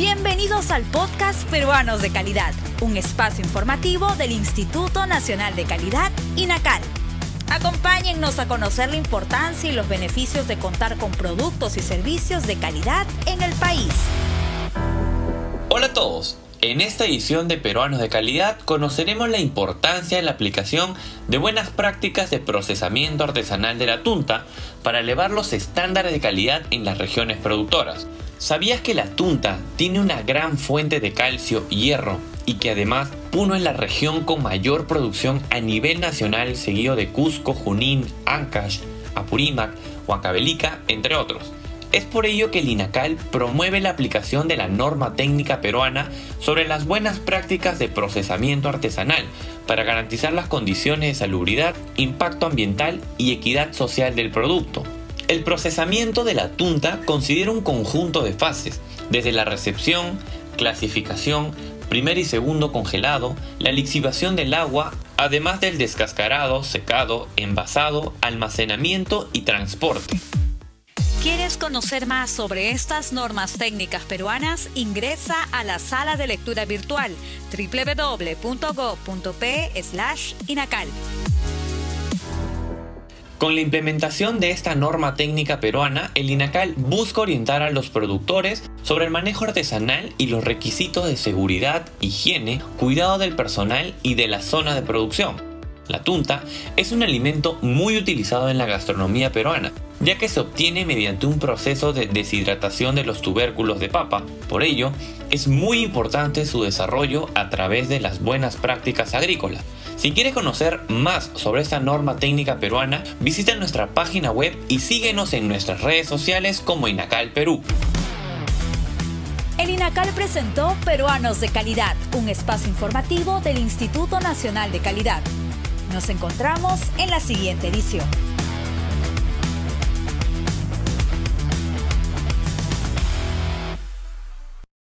Bienvenidos al podcast Peruanos de Calidad, un espacio informativo del Instituto Nacional de Calidad, INACAL. Acompáñennos a conocer la importancia y los beneficios de contar con productos y servicios de calidad en el país. Hola a todos. En esta edición de Peruanos de Calidad conoceremos la importancia de la aplicación de buenas prácticas de procesamiento artesanal de la tunta para elevar los estándares de calidad en las regiones productoras. ¿Sabías que la tunta tiene una gran fuente de calcio y hierro y que además Puno es la región con mayor producción a nivel nacional seguido de Cusco, Junín, Ancash, Apurímac, Huancavelica, entre otros? Es por ello que el INACAL promueve la aplicación de la norma técnica peruana sobre las buenas prácticas de procesamiento artesanal para garantizar las condiciones de salubridad, impacto ambiental y equidad social del producto. El procesamiento de la tunta considera un conjunto de fases, desde la recepción, clasificación, primer y segundo congelado, la lixivación del agua, además del descascarado, secado, envasado, almacenamiento y transporte. ¿Quieres conocer más sobre estas normas técnicas peruanas? Ingresa a la sala de lectura virtual www.go.p/inacal. Con la implementación de esta norma técnica peruana, el INACAL busca orientar a los productores sobre el manejo artesanal y los requisitos de seguridad, higiene, cuidado del personal y de la zona de producción. La tunta es un alimento muy utilizado en la gastronomía peruana, ya que se obtiene mediante un proceso de deshidratación de los tubérculos de papa. Por ello, es muy importante su desarrollo a través de las buenas prácticas agrícolas. Si quieres conocer más sobre esta norma técnica peruana, visita nuestra página web y síguenos en nuestras redes sociales como Inacal Perú. El INACAL presentó Peruanos de Calidad, un espacio informativo del Instituto Nacional de Calidad. Nos encontramos en la siguiente edición.